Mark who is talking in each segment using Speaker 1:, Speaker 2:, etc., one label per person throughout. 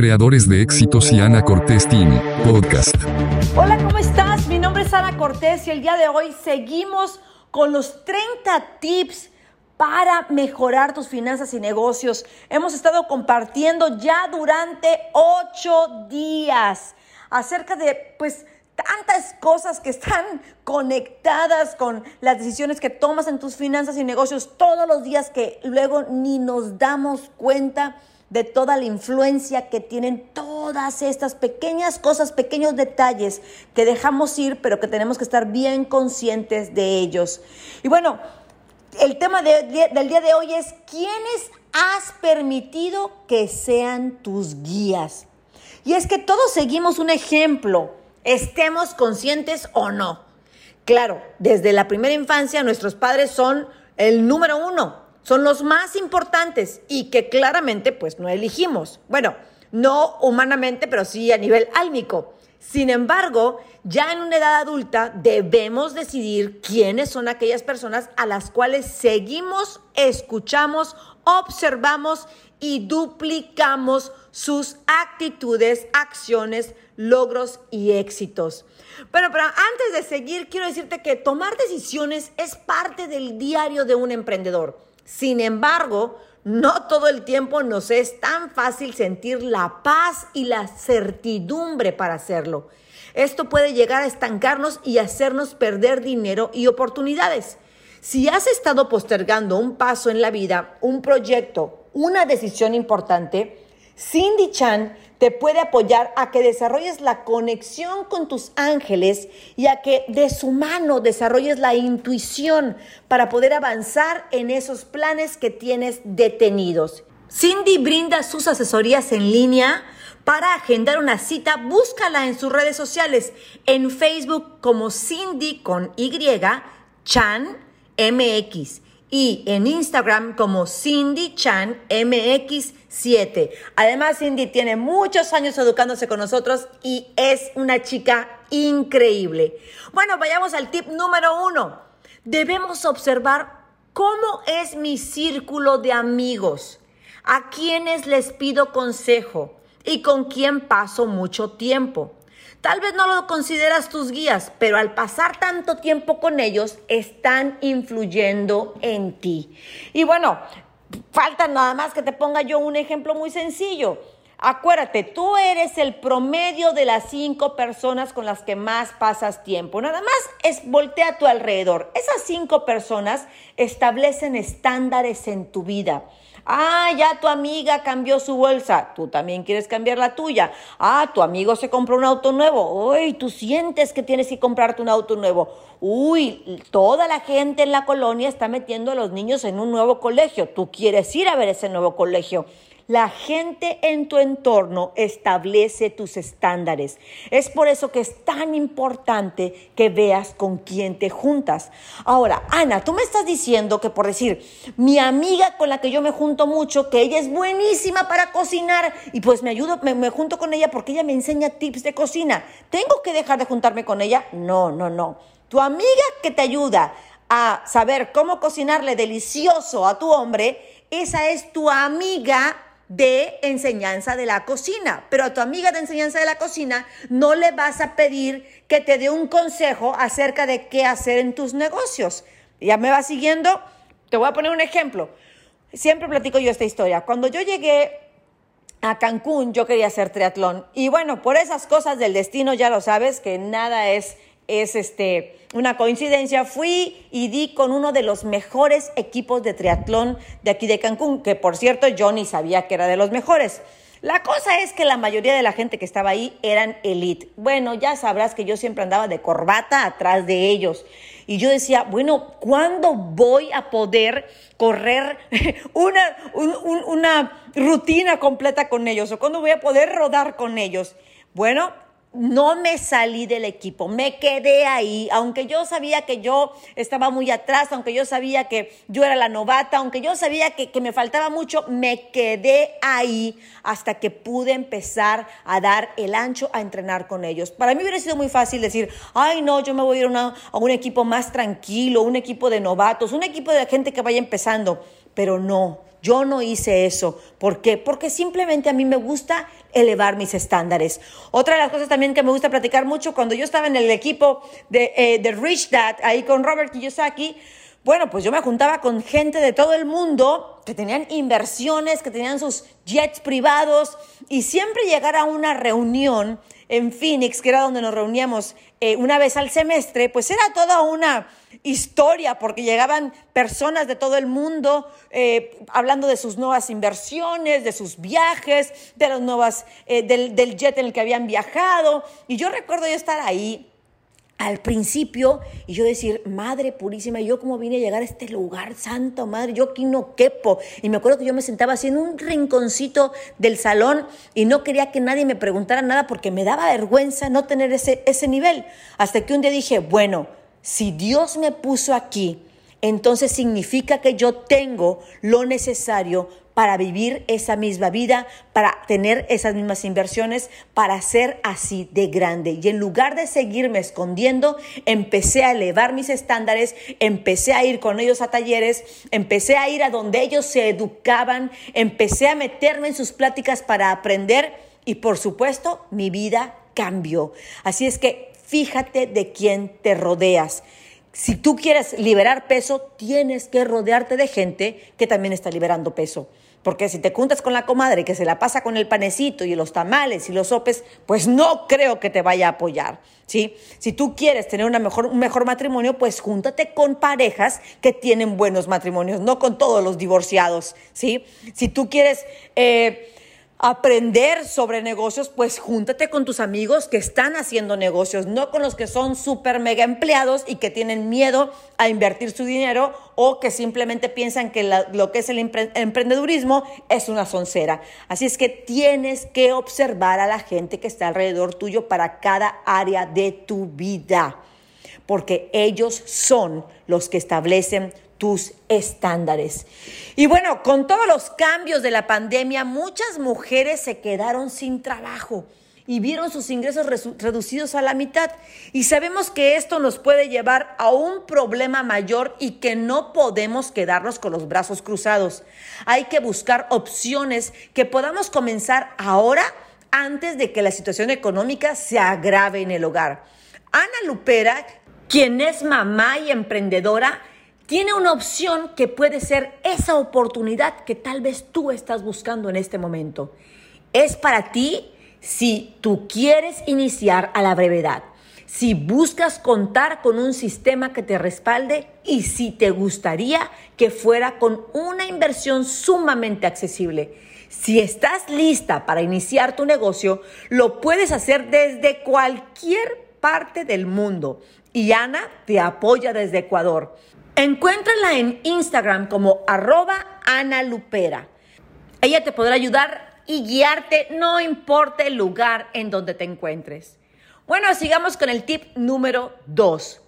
Speaker 1: creadores de éxitos y Ana Cortés Team, podcast.
Speaker 2: Hola, ¿cómo estás? Mi nombre es Ana Cortés y el día de hoy seguimos con los 30 tips para mejorar tus finanzas y negocios. Hemos estado compartiendo ya durante 8 días acerca de, pues, tantas cosas que están conectadas con las decisiones que tomas en tus finanzas y negocios todos los días que luego ni nos damos cuenta de toda la influencia que tienen todas estas pequeñas cosas, pequeños detalles que dejamos ir, pero que tenemos que estar bien conscientes de ellos. Y bueno, el tema del día de hoy es quiénes has permitido que sean tus guías. Y es que todos seguimos un ejemplo estemos conscientes o no. Claro, desde la primera infancia nuestros padres son el número uno, son los más importantes y que claramente pues no elegimos. Bueno, no humanamente, pero sí a nivel álmico. Sin embargo, ya en una edad adulta debemos decidir quiénes son aquellas personas a las cuales seguimos, escuchamos, observamos y duplicamos sus actitudes, acciones, logros y éxitos. Bueno, pero antes de seguir, quiero decirte que tomar decisiones es parte del diario de un emprendedor. Sin embargo, no todo el tiempo nos es tan fácil sentir la paz y la certidumbre para hacerlo. Esto puede llegar a estancarnos y hacernos perder dinero y oportunidades. Si has estado postergando un paso en la vida, un proyecto, una decisión importante, Cindy Chan te puede apoyar a que desarrolles la conexión con tus ángeles y a que de su mano desarrolles la intuición para poder avanzar en esos planes que tienes detenidos. Cindy brinda sus asesorías en línea. Para agendar una cita, búscala en sus redes sociales, en Facebook como Cindy con Y, Chan MX y en Instagram como Cindy Chan MX7. Además, Cindy tiene muchos años educándose con nosotros y es una chica increíble. Bueno, vayamos al tip número uno. Debemos observar cómo es mi círculo de amigos, a quienes les pido consejo y con quién paso mucho tiempo. Tal vez no lo consideras tus guías, pero al pasar tanto tiempo con ellos, están influyendo en ti. Y bueno, falta nada más que te ponga yo un ejemplo muy sencillo. Acuérdate, tú eres el promedio de las cinco personas con las que más pasas tiempo. Nada más es voltea a tu alrededor. Esas cinco personas establecen estándares en tu vida. Ah, ya tu amiga cambió su bolsa. Tú también quieres cambiar la tuya. Ah, tu amigo se compró un auto nuevo. Uy, tú sientes que tienes que comprarte un auto nuevo. Uy, toda la gente en la colonia está metiendo a los niños en un nuevo colegio. Tú quieres ir a ver ese nuevo colegio. La gente en tu entorno establece tus estándares. Es por eso que es tan importante que veas con quién te juntas. Ahora, Ana, tú me estás diciendo que por decir, mi amiga con la que yo me junto mucho, que ella es buenísima para cocinar y pues me ayudo, me, me junto con ella porque ella me enseña tips de cocina. ¿Tengo que dejar de juntarme con ella? No, no, no. Tu amiga que te ayuda a saber cómo cocinarle delicioso a tu hombre, esa es tu amiga de enseñanza de la cocina, pero a tu amiga de enseñanza de la cocina no le vas a pedir que te dé un consejo acerca de qué hacer en tus negocios. ¿Ya me va siguiendo? Te voy a poner un ejemplo. Siempre platico yo esta historia. Cuando yo llegué a Cancún, yo quería hacer triatlón. Y bueno, por esas cosas del destino, ya lo sabes, que nada es es este, una coincidencia, fui y di con uno de los mejores equipos de triatlón de aquí de Cancún, que por cierto yo ni sabía que era de los mejores. La cosa es que la mayoría de la gente que estaba ahí eran elite. Bueno, ya sabrás que yo siempre andaba de corbata atrás de ellos. Y yo decía, bueno, ¿cuándo voy a poder correr una, una rutina completa con ellos? ¿O cuándo voy a poder rodar con ellos? Bueno, no me salí del equipo, me quedé ahí, aunque yo sabía que yo estaba muy atrás, aunque yo sabía que yo era la novata, aunque yo sabía que, me faltaba mucho, me quedé ahí hasta que pude empezar a dar el ancho a entrenar con ellos. Para mí hubiera sido muy fácil decir, ay no, yo me voy a ir a un equipo más tranquilo, un equipo de novatos, un equipo de gente que vaya empezando, pero no Yo no hice eso. ¿Por qué? Porque simplemente a mí me gusta elevar mis estándares. Otra de las cosas también que me gusta platicar mucho, cuando yo estaba en el equipo de, eh, Rich Dad, ahí con Robert Kiyosaki, bueno, pues yo me juntaba con gente de todo el mundo que tenían inversiones, que tenían sus jets privados y siempre llegar a una reunión en Phoenix, que era donde nos reuníamos eh, una vez al semestre, pues era toda una historia porque llegaban personas de todo el mundo eh, hablando de sus nuevas inversiones, de sus viajes, de las nuevas, eh, del, del jet en el que habían viajado. Y yo recuerdo yo estar ahí al principio y yo decir, Madre Purísima, yo como vine a llegar a este lugar, Santo Madre, yo aquí no quepo. Y me acuerdo que yo me sentaba así en un rinconcito del salón y no quería que nadie me preguntara nada porque me daba vergüenza no tener ese, ese nivel. Hasta que un día dije, bueno, si Dios me puso aquí, entonces significa que yo tengo lo necesario para vivir esa misma vida, para tener esas mismas inversiones, para ser así de grande. Y en lugar de seguirme escondiendo, empecé a elevar mis estándares, empecé a ir con ellos a talleres, empecé a ir a donde ellos se educaban, empecé a meterme en sus pláticas para aprender y por supuesto mi vida cambió. Así es que fíjate de quién te rodeas. Si tú quieres liberar peso, tienes que rodearte de gente que también está liberando peso. Porque si te juntas con la comadre que se la pasa con el panecito y los tamales y los sopes, pues no creo que te vaya a apoyar. ¿sí? Si tú quieres tener una mejor, un mejor matrimonio, pues júntate con parejas que tienen buenos matrimonios, no con todos los divorciados. ¿sí? Si tú quieres... Eh, aprender sobre negocios, pues júntate con tus amigos que están haciendo negocios, no con los que son súper mega empleados y que tienen miedo a invertir su dinero o que simplemente piensan que lo que es el emprendedurismo es una soncera. Así es que tienes que observar a la gente que está alrededor tuyo para cada área de tu vida, porque ellos son los que establecen tus estándares. Y bueno, con todos los cambios de la pandemia, muchas mujeres se quedaron sin trabajo y vieron sus ingresos reducidos a la mitad. Y sabemos que esto nos puede llevar a un problema mayor y que no podemos quedarnos con los brazos cruzados. Hay que buscar opciones que podamos comenzar ahora antes de que la situación económica se agrave en el hogar. Ana Lupera, quien es mamá y emprendedora, tiene una opción que puede ser esa oportunidad que tal vez tú estás buscando en este momento. Es para ti si tú quieres iniciar a la brevedad, si buscas contar con un sistema que te respalde y si te gustaría que fuera con una inversión sumamente accesible. Si estás lista para iniciar tu negocio, lo puedes hacer desde cualquier parte del mundo. Y Ana te apoya desde Ecuador. Encuéntrala en Instagram como arroba Ana Lupera. Ella te podrá ayudar y guiarte, no importa el lugar en donde te encuentres. Bueno, sigamos con el tip número dos.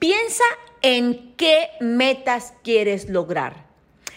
Speaker 2: Piensa en qué metas quieres lograr.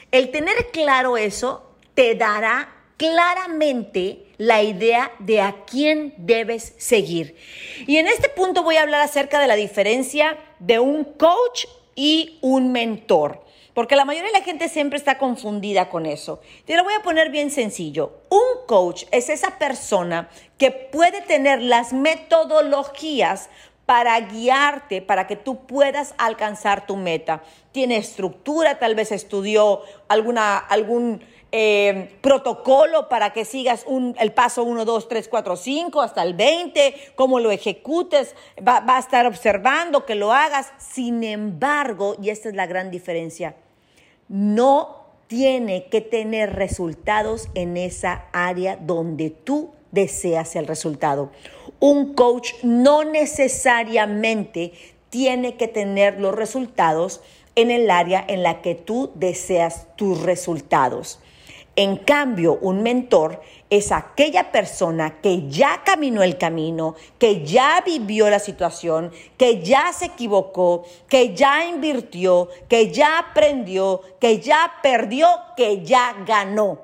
Speaker 2: El tener claro eso te dará claramente la idea de a quién debes seguir. Y en este punto voy a hablar acerca de la diferencia de un coach y un mentor. Porque la mayoría de la gente siempre está confundida con eso. Te lo voy a poner bien sencillo. Un coach es esa persona que puede tener las metodologías para guiarte, para que tú puedas alcanzar tu meta. Tiene estructura, tal vez estudió alguna, algún eh, protocolo para que sigas el paso 1, 2, 3, 4, 5 hasta el 20, cómo lo ejecutes, va, va a estar observando que lo hagas. Sin embargo, y esta es la gran diferencia, no tiene que tener resultados en esa área donde tú deseas el resultado. Un coach no necesariamente tiene que tener los resultados en el área en la que tú deseas tus resultados. En cambio, un mentor es aquella persona que ya caminó el camino, que ya vivió la situación, que ya se equivocó, que ya invirtió, que ya aprendió, que ya perdió, que ya ganó.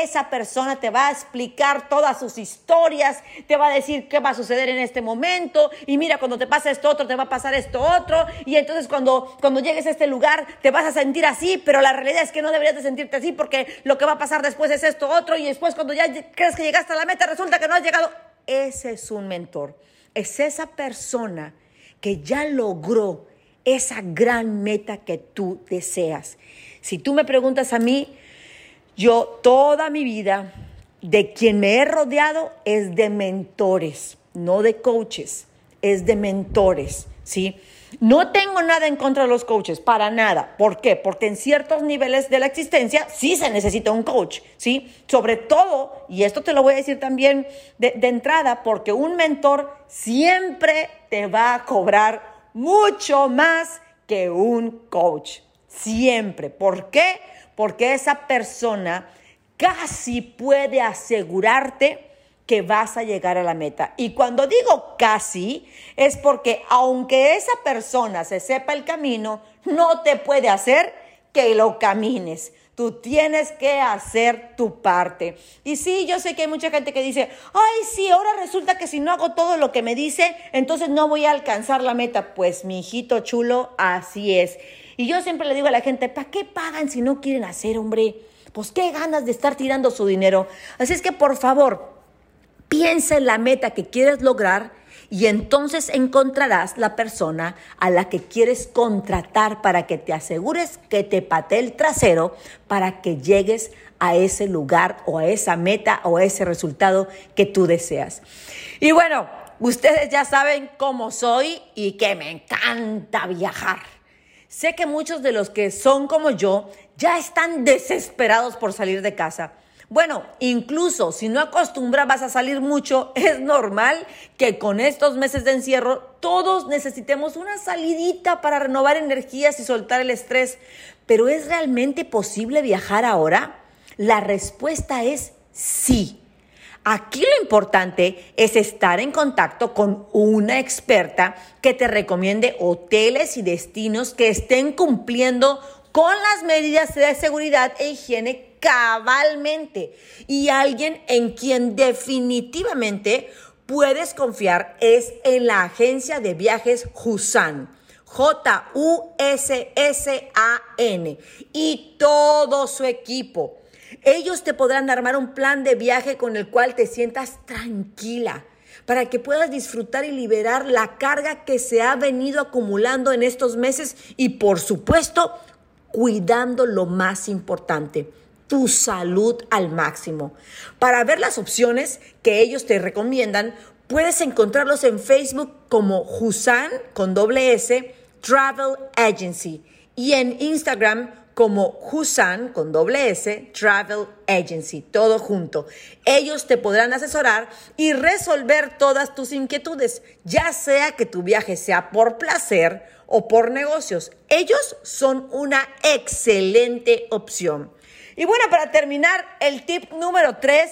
Speaker 2: Esa persona te va a explicar todas sus historias, te va a decir qué va a suceder en este momento y mira, cuando te pasa esto otro, te va a pasar esto otro y entonces cuando, cuando llegues a este lugar te vas a sentir así, pero la realidad es que no deberías de sentirte así porque lo que va a pasar después es esto otro y después cuando ya crees que llegaste a la meta resulta que no has llegado. Ese es un mentor, es esa persona que ya logró esa gran meta que tú deseas. Si tú me preguntas a mí, yo toda mi vida, de quien me he rodeado es de mentores, no de coaches, es de mentores, ¿sí? No tengo nada en contra de los coaches, para nada. ¿Por qué? Porque en ciertos niveles de la existencia sí se necesita un coach, ¿sí? Sobre todo, y esto te lo voy a decir también de, de entrada, porque un mentor siempre te va a cobrar mucho más que un coach. Siempre. ¿Por qué? Porque esa persona casi puede asegurarte que vas a llegar a la meta. Y cuando digo casi, es porque aunque esa persona se sepa el camino, no te puede hacer que lo camines. Tú tienes que hacer tu parte. Y sí, yo sé que hay mucha gente que dice, ay, sí, ahora resulta que si no hago todo lo que me dice, entonces no voy a alcanzar la meta. Pues mi hijito chulo, así es. Y yo siempre le digo a la gente, ¿para qué pagan si no quieren hacer, hombre? Pues qué ganas de estar tirando su dinero. Así es que por favor, piensa en la meta que quieres lograr y entonces encontrarás la persona a la que quieres contratar para que te asegures que te patee el trasero para que llegues a ese lugar o a esa meta o a ese resultado que tú deseas. Y bueno, ustedes ya saben cómo soy y que me encanta viajar. Sé que muchos de los que son como yo ya están desesperados por salir de casa. Bueno, incluso si no acostumbrabas a salir mucho, es normal que con estos meses de encierro todos necesitemos una salidita para renovar energías y soltar el estrés. Pero ¿es realmente posible viajar ahora? La respuesta es sí. Aquí lo importante es estar en contacto con una experta que te recomiende hoteles y destinos que estén cumpliendo con las medidas de seguridad e higiene cabalmente y alguien en quien definitivamente puedes confiar es en la agencia de viajes Husan. J-U-S-S-A-N y todo su equipo. Ellos te podrán armar un plan de viaje con el cual te sientas tranquila para que puedas disfrutar y liberar la carga que se ha venido acumulando en estos meses y por supuesto cuidando lo más importante, tu salud al máximo. Para ver las opciones que ellos te recomiendan, puedes encontrarlos en Facebook como Husan con doble S Travel Agency y en Instagram como Husan con doble S Travel Agency, todo junto. Ellos te podrán asesorar y resolver todas tus inquietudes, ya sea que tu viaje sea por placer o por negocios. Ellos son una excelente opción. Y bueno, para terminar, el tip número tres,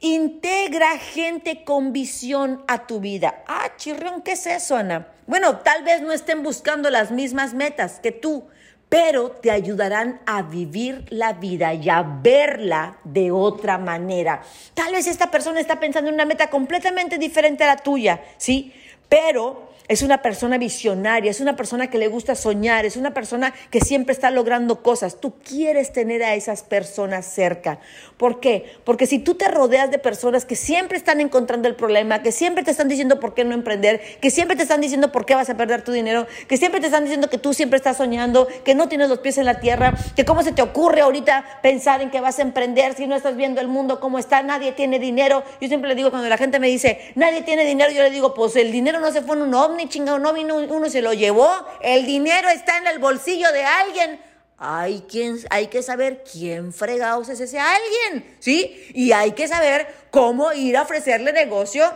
Speaker 2: integra gente con visión a tu vida. Ah, chirrión, ¿qué es eso, Ana? Bueno, tal vez no estén buscando las mismas metas que tú, pero te ayudarán a vivir la vida y a verla de otra manera. Tal vez esta persona está pensando en una meta completamente diferente a la tuya, ¿sí? Pero es una persona visionaria, es una persona que le gusta soñar, es una persona que siempre está logrando cosas. Tú quieres tener a esas personas cerca. ¿Por qué? Porque si tú te rodeas de personas que siempre están encontrando el problema, que siempre te están diciendo por qué no emprender, que siempre te están diciendo por qué vas a perder tu dinero, que siempre te están diciendo que tú siempre estás soñando, que no tienes los pies en la tierra, que cómo se te ocurre ahorita pensar en que vas a emprender si no estás viendo el mundo cómo está, nadie tiene dinero. Yo siempre le digo cuando la gente me dice, nadie tiene dinero, yo le digo, pues el dinero no se fue en un ovni ni chingado, no vino, uno se lo llevó. El dinero está en el bolsillo de alguien. Hay, quien, hay que saber quién fregados es ese alguien, ¿sí? Y hay que saber cómo ir a ofrecerle negocio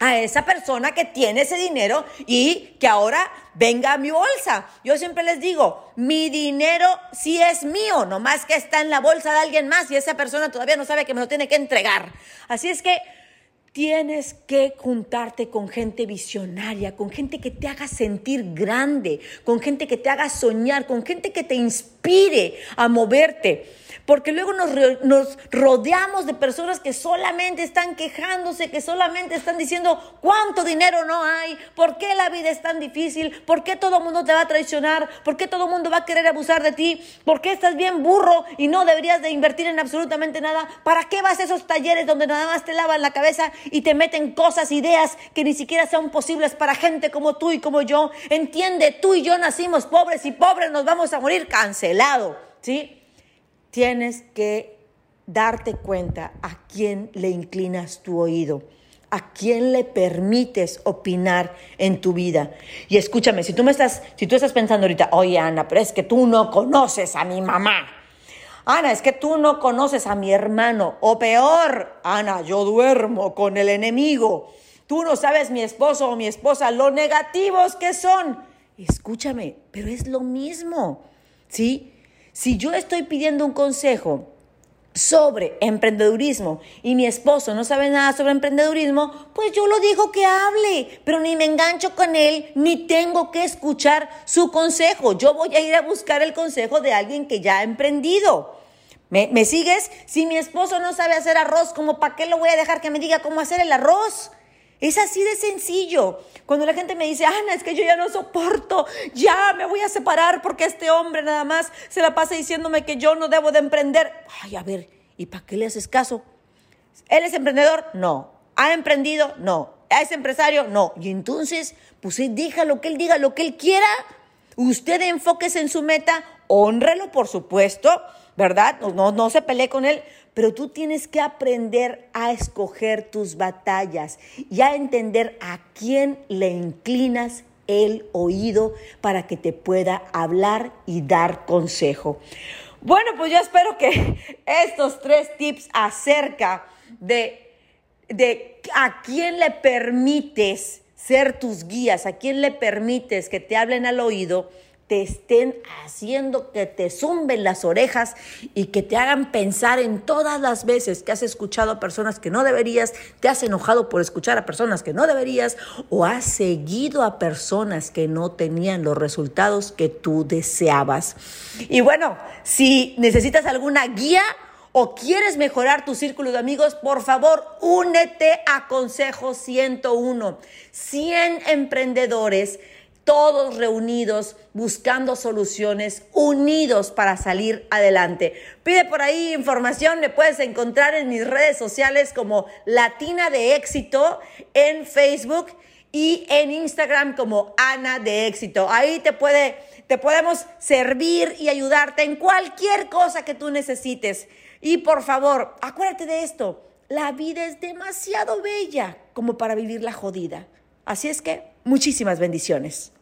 Speaker 2: a esa persona que tiene ese dinero y que ahora venga a mi bolsa. Yo siempre les digo, mi dinero sí es mío, nomás que está en la bolsa de alguien más y esa persona todavía no sabe que me lo tiene que entregar. Así es que Tienes que juntarte con gente visionaria, con gente que te haga sentir grande, con gente que te haga soñar, con gente que te inspire a moverte. Porque luego nos, nos rodeamos de personas que solamente están quejándose, que solamente están diciendo cuánto dinero no hay, por qué la vida es tan difícil, por qué todo el mundo te va a traicionar, por qué todo el mundo va a querer abusar de ti, por qué estás bien burro y no deberías de invertir en absolutamente nada, para qué vas a esos talleres donde nada más te lavan la cabeza y te meten cosas, ideas que ni siquiera son posibles para gente como tú y como yo. Entiende, tú y yo nacimos pobres y pobres nos vamos a morir cancelado, ¿sí? Tienes que darte cuenta a quién le inclinas tu oído, a quién le permites opinar en tu vida. Y escúchame, si tú me estás, si tú estás pensando ahorita, oye Ana, pero es que tú no conoces a mi mamá. Ana, es que tú no conoces a mi hermano. O peor, Ana, yo duermo con el enemigo. Tú no sabes mi esposo o mi esposa, lo negativos que son. Escúchame, pero es lo mismo, ¿sí? Si yo estoy pidiendo un consejo sobre emprendedurismo y mi esposo no sabe nada sobre emprendedurismo, pues yo lo digo que hable, pero ni me engancho con él, ni tengo que escuchar su consejo. Yo voy a ir a buscar el consejo de alguien que ya ha emprendido. ¿Me, sigues? Si mi esposo no sabe hacer arroz, ¿cómo para qué lo voy a dejar que me diga cómo hacer el arroz? Es así de sencillo. Cuando la gente me dice, Ana, es que yo ya no soporto, ya me voy a separar porque este hombre nada más se la pasa diciéndome que yo no debo de emprender. Ay, a ver, ¿y para qué le haces caso? ¿Él es emprendedor? No. ¿Ha emprendido? No. ¿Es empresario? No. Y entonces, pues diga lo que él diga, lo que él quiera. Usted enfóquese en su meta, honrelo, por supuesto, ¿verdad? No, no, no se pelee con él, pero tú tienes que aprender a escoger tus batallas y a entender a quién le inclinas el oído para que te pueda hablar y dar consejo. Bueno, pues yo espero que estos tres tips acerca de, de a quién le permites ser tus guías, a quién le permites que te hablen al oído, te estén haciendo que te zumben las orejas y que te hagan pensar en todas las veces que has escuchado a personas que no deberías, te has enojado por escuchar a personas que no deberías o has seguido a personas que no tenían los resultados que tú deseabas. Y bueno, si necesitas alguna guía, o quieres mejorar tu círculo de amigos, por favor, únete a Consejo 101. 100 emprendedores, todos reunidos, buscando soluciones, unidos para salir adelante. Pide por ahí información, me puedes encontrar en mis redes sociales como Latina de Éxito en Facebook y en Instagram como Ana de Éxito. Ahí te puede te podemos servir y ayudarte en cualquier cosa que tú necesites. Y por favor, acuérdate de esto, la vida es demasiado bella como para vivirla jodida. Así es que, muchísimas bendiciones.